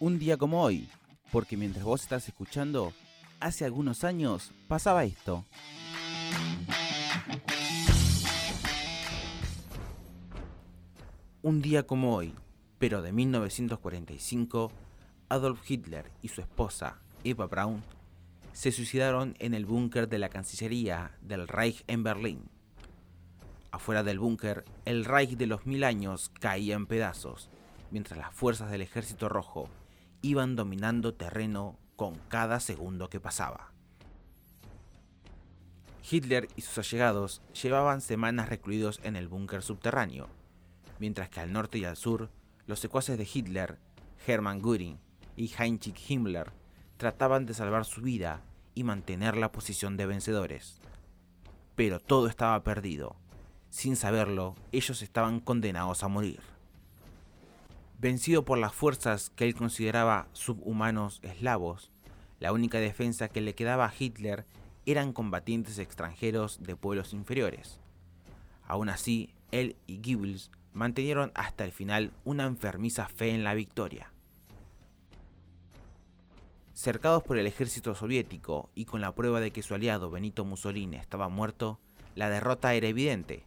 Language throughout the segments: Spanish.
un día como hoy, porque mientras vos estás escuchando, hace algunos años pasaba esto. Un día como hoy, pero de 1945, Adolf Hitler y su esposa, Eva Braun, se suicidaron en el búnker de la Cancillería del Reich en Berlín. Afuera del búnker, el Reich de los mil años caía en pedazos, mientras las fuerzas del Ejército Rojo iban dominando terreno con cada segundo que pasaba. Hitler y sus allegados llevaban semanas recluidos en el búnker subterráneo, mientras que al norte y al sur, los secuaces de Hitler, Hermann Göring y Heinrich Himmler, trataban de salvar su vida y mantener la posición de vencedores. Pero todo estaba perdido. Sin saberlo, ellos estaban condenados a morir. Vencido por las fuerzas que él consideraba subhumanos eslavos, la única defensa que le quedaba a Hitler eran combatientes extranjeros de pueblos inferiores. Aún así, él y Goebbels mantenieron hasta el final una enfermiza fe en la victoria. Cercados por el ejército soviético y con la prueba de que su aliado Benito Mussolini estaba muerto, la derrota era evidente.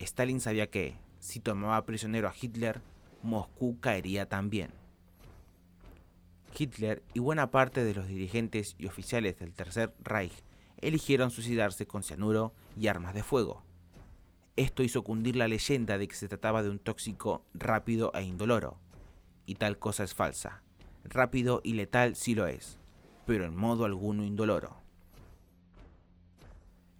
Stalin sabía que, si tomaba prisionero a Hitler, Moscú caería también. Hitler y buena parte de los dirigentes y oficiales del Tercer Reich eligieron suicidarse con cianuro y armas de fuego. Esto hizo cundir la leyenda de que se trataba de un tóxico rápido e indoloro. Y tal cosa es falsa rápido y letal sí lo es, pero en modo alguno indoloro.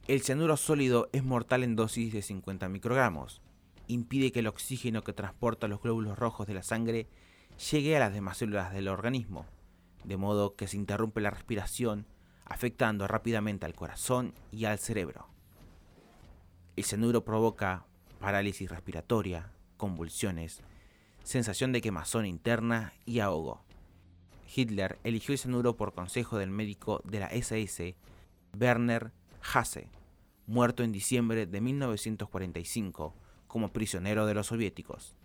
El cianuro sólido es mortal en dosis de 50 microgramos. Impide que el oxígeno que transporta los glóbulos rojos de la sangre llegue a las demás células del organismo, de modo que se interrumpe la respiración, afectando rápidamente al corazón y al cerebro. El cianuro provoca parálisis respiratoria, convulsiones, sensación de quemazón interna y ahogo. Hitler eligió el cianuro por consejo del médico de la SS, Werner Hasse, muerto en diciembre de 1945 como prisionero de los soviéticos.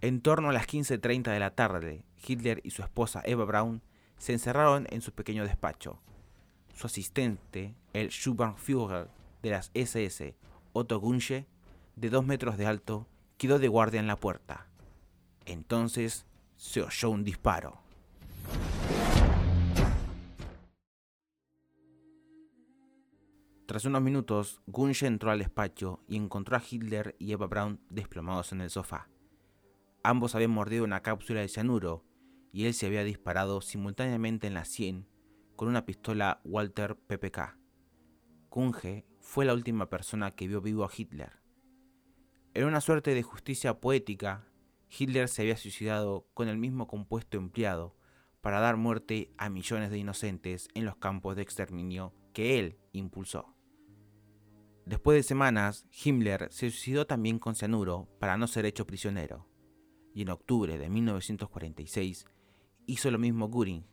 En torno a las 15.30 de la tarde, Hitler y su esposa Eva Braun se encerraron en su pequeño despacho. Su asistente, el Schubertführer de las SS, Otto Gunche, de dos metros de alto, quedó de guardia en la puerta. Entonces se oyó un disparo. Tras unos minutos, Gunge entró al despacho y encontró a Hitler y Eva Braun desplomados en el sofá. Ambos habían mordido una cápsula de cianuro y él se había disparado simultáneamente en la sien con una pistola Walter PPK. Gunge fue la última persona que vio vivo a Hitler. En una suerte de justicia poética, Hitler se había suicidado con el mismo compuesto empleado para dar muerte a millones de inocentes en los campos de exterminio que él impulsó. Después de semanas, Himmler se suicidó también con cianuro para no ser hecho prisionero, y en octubre de 1946 hizo lo mismo Göring,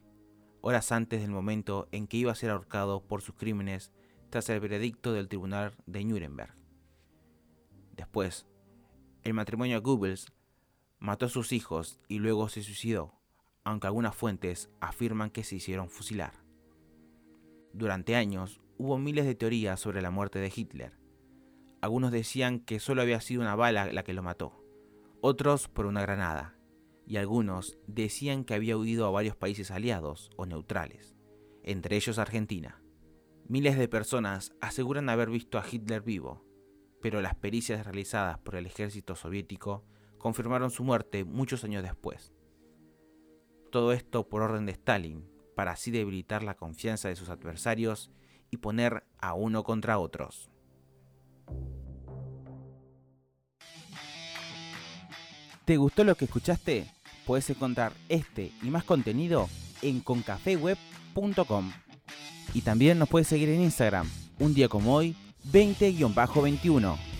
horas antes del momento en que iba a ser ahorcado por sus crímenes tras el veredicto del tribunal de Nuremberg. Después, el matrimonio Goebbels mató a sus hijos y luego se suicidó, aunque algunas fuentes afirman que se hicieron fusilar. Durante años hubo miles de teorías sobre la muerte de Hitler. Algunos decían que solo había sido una bala la que lo mató, otros por una granada, y algunos decían que había huido a varios países aliados o neutrales, entre ellos Argentina. Miles de personas aseguran haber visto a Hitler vivo, pero las pericias realizadas por el ejército soviético confirmaron su muerte muchos años después. Todo esto por orden de Stalin, para así debilitar la confianza de sus adversarios y poner a uno contra otros. ¿Te gustó lo que escuchaste? Puedes encontrar este y más contenido en concafeweb.com. Y también nos puedes seguir en Instagram, un día como hoy, 20-21.